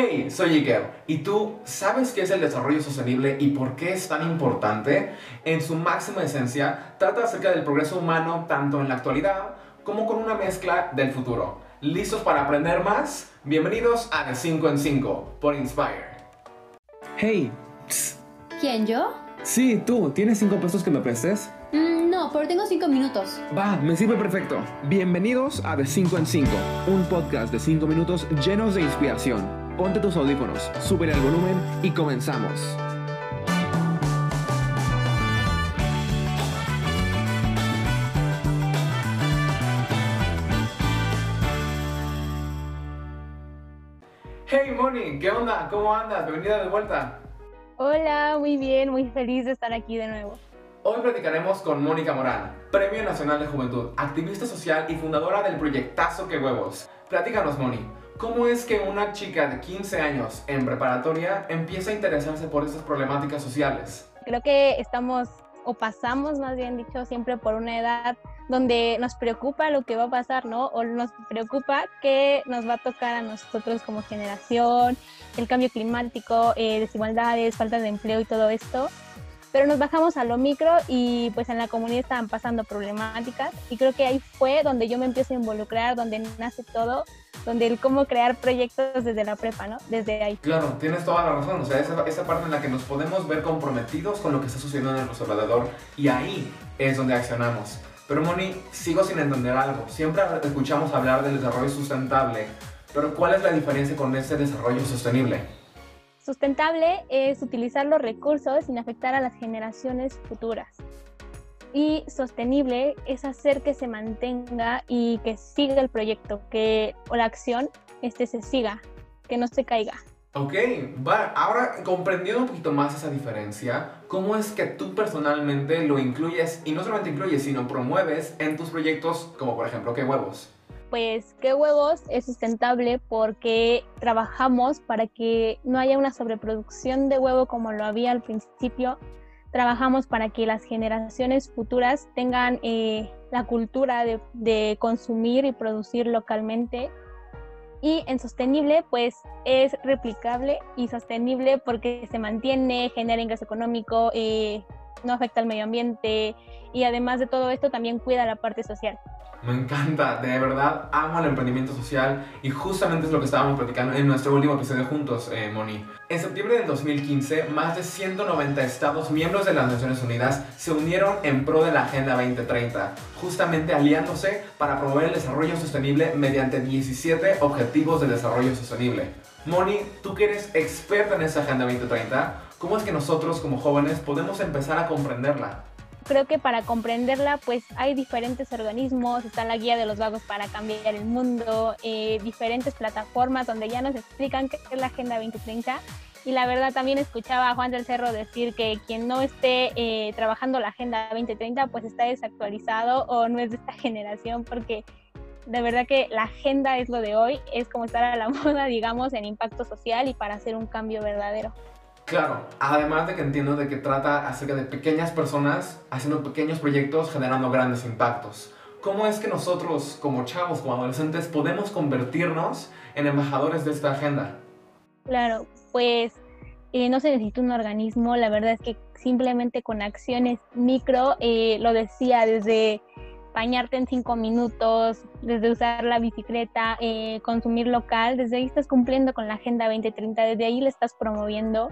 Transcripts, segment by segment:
Hey, soy Iker. ¿Y tú sabes qué es el desarrollo sostenible y por qué es tan importante? En su máxima esencia, trata acerca del progreso humano tanto en la actualidad como con una mezcla del futuro. ¿Listos para aprender más? Bienvenidos a De 5 en 5 por Inspire. Hey, ¿Quién, yo? sí, tú, ¿tienes cinco pesos que me prestes? Mm, no, pero tengo cinco minutos. Va, me sirve perfecto. Bienvenidos a De 5 en 5, un podcast de 5 minutos llenos de inspiración. Ponte tus audífonos, sube el volumen y comenzamos. Hey Moni, ¿qué onda? ¿Cómo andas? Bienvenida de vuelta. Hola, muy bien, muy feliz de estar aquí de nuevo. Hoy platicaremos con Mónica Morán, Premio Nacional de Juventud, activista social y fundadora del proyectazo Que Huevos. Platícanos, Moni, ¿cómo es que una chica de 15 años en preparatoria empieza a interesarse por estas problemáticas sociales? Creo que estamos o pasamos, más bien dicho, siempre por una edad donde nos preocupa lo que va a pasar, ¿no? O nos preocupa qué nos va a tocar a nosotros como generación, el cambio climático, eh, desigualdades, falta de empleo y todo esto. Pero nos bajamos a lo micro y pues en la comunidad estaban pasando problemáticas y creo que ahí fue donde yo me empiezo a involucrar, donde nace todo, donde el cómo crear proyectos desde la prepa, ¿no? Desde ahí. Claro, tienes toda la razón. O sea, esa, esa parte en la que nos podemos ver comprometidos con lo que está sucediendo en nuestro alrededor y ahí es donde accionamos. Pero Moni, sigo sin entender algo. Siempre escuchamos hablar del desarrollo sustentable, pero ¿cuál es la diferencia con ese desarrollo sostenible? Sustentable es utilizar los recursos sin afectar a las generaciones futuras. Y sostenible es hacer que se mantenga y que siga el proyecto, que o la acción este, se siga, que no se caiga. Ok, va. Ahora comprendiendo un poquito más esa diferencia, ¿cómo es que tú personalmente lo incluyes y no solamente incluyes, sino promueves en tus proyectos, como por ejemplo, qué huevos? Pues qué huevos es sustentable porque trabajamos para que no haya una sobreproducción de huevo como lo había al principio. Trabajamos para que las generaciones futuras tengan eh, la cultura de, consumir y producir localmente y en sostenible pues es replicable y sostenible porque se mantiene, genera ingreso económico, eh, no afecta al medio ambiente y además de todo esto también cuida la parte social. Me encanta, de verdad amo el emprendimiento social y justamente es lo que estábamos platicando en nuestro último episodio juntos, eh, Moni. En septiembre del 2015, más de 190 estados miembros de las Naciones Unidas se unieron en pro de la Agenda 2030, justamente aliándose para promover el desarrollo sostenible mediante 17 Objetivos de Desarrollo Sostenible. Moni, tú que eres experta en esa Agenda 2030, ¿cómo es que nosotros como jóvenes podemos empezar a comprenderla? creo que para comprenderla, pues hay diferentes organismos, está la guía de los vagos para cambiar el mundo, eh, diferentes plataformas donde ya nos explican qué es la Agenda 2030. Y la verdad también escuchaba a Juan del Cerro decir que quien no esté eh, trabajando la Agenda 2030 pues está desactualizado o no es de esta generación porque de verdad que la agenda es lo de hoy, es como estar a la moda, digamos, en impacto social y para hacer un cambio verdadero. Claro, además de que entiendo de que trata acerca de pequeñas personas haciendo pequeños proyectos generando grandes impactos. ¿Cómo es que nosotros como chavos, como adolescentes, podemos convertirnos en embajadores de esta agenda? Claro, pues eh, no se necesita un organismo, la verdad es que simplemente con acciones micro, eh, lo decía desde bañarte en cinco minutos, desde usar la bicicleta, eh, consumir local, desde ahí estás cumpliendo con la Agenda 2030, desde ahí le estás promoviendo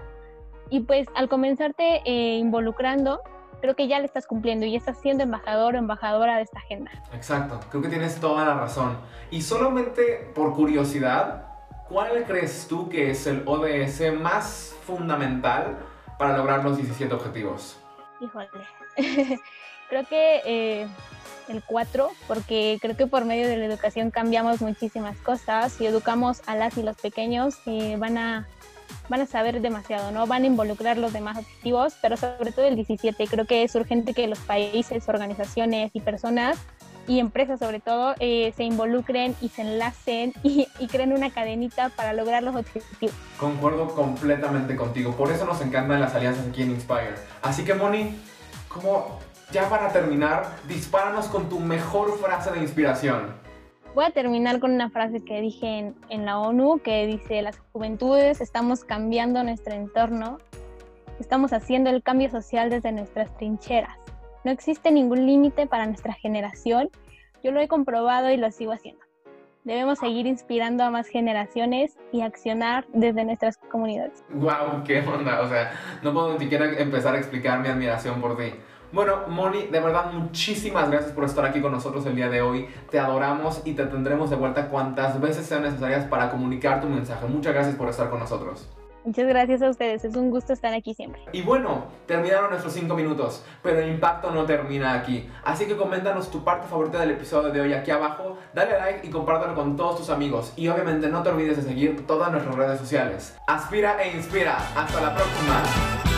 y pues al comenzarte eh, involucrando, creo que ya le estás cumpliendo y estás siendo embajador o embajadora de esta agenda. Exacto, creo que tienes toda la razón. Y solamente por curiosidad, ¿cuál crees tú que es el ODS más fundamental para lograr los 17 objetivos? Híjole, creo que eh, el 4, porque creo que por medio de la educación cambiamos muchísimas cosas. Si educamos a las y los pequeños, eh, van a van a saber demasiado, ¿no? Van a involucrar los demás objetivos, pero sobre todo el 17. Creo que es urgente que los países, organizaciones y personas y empresas sobre todo eh, se involucren y se enlacen y, creen una cadenita para lograr los objetivos. Concuerdo completamente contigo, por eso nos encantan las alianzas aquí en Inspire. Así que Moni, como ya para terminar, dispáranos con tu mejor frase de inspiración. Voy a terminar con una frase que dije en, en la ONU, que dice, las juventudes estamos cambiando nuestro entorno, estamos haciendo el cambio social desde nuestras trincheras. No existe ningún límite para nuestra generación. Yo lo he comprobado y lo sigo haciendo. Debemos seguir inspirando a más generaciones y accionar desde nuestras comunidades. ¡Wow! ¡Qué onda! O sea, no puedo ni siquiera empezar a explicar mi admiración por ti. Bueno, Moni, de verdad muchísimas gracias por estar aquí con nosotros el día de hoy. Te adoramos y te tendremos de vuelta cuantas veces sean necesarias para comunicar tu mensaje. Muchas gracias por estar con nosotros. Muchas gracias a ustedes, es un gusto estar aquí siempre. Y bueno, terminaron nuestros 5 minutos, pero el impacto no termina aquí. Así que coméntanos tu parte favorita del episodio de hoy aquí abajo, dale like y compártelo con todos tus amigos. Y obviamente no te olvides de seguir todas nuestras redes sociales. Aspira e inspira. Hasta la próxima.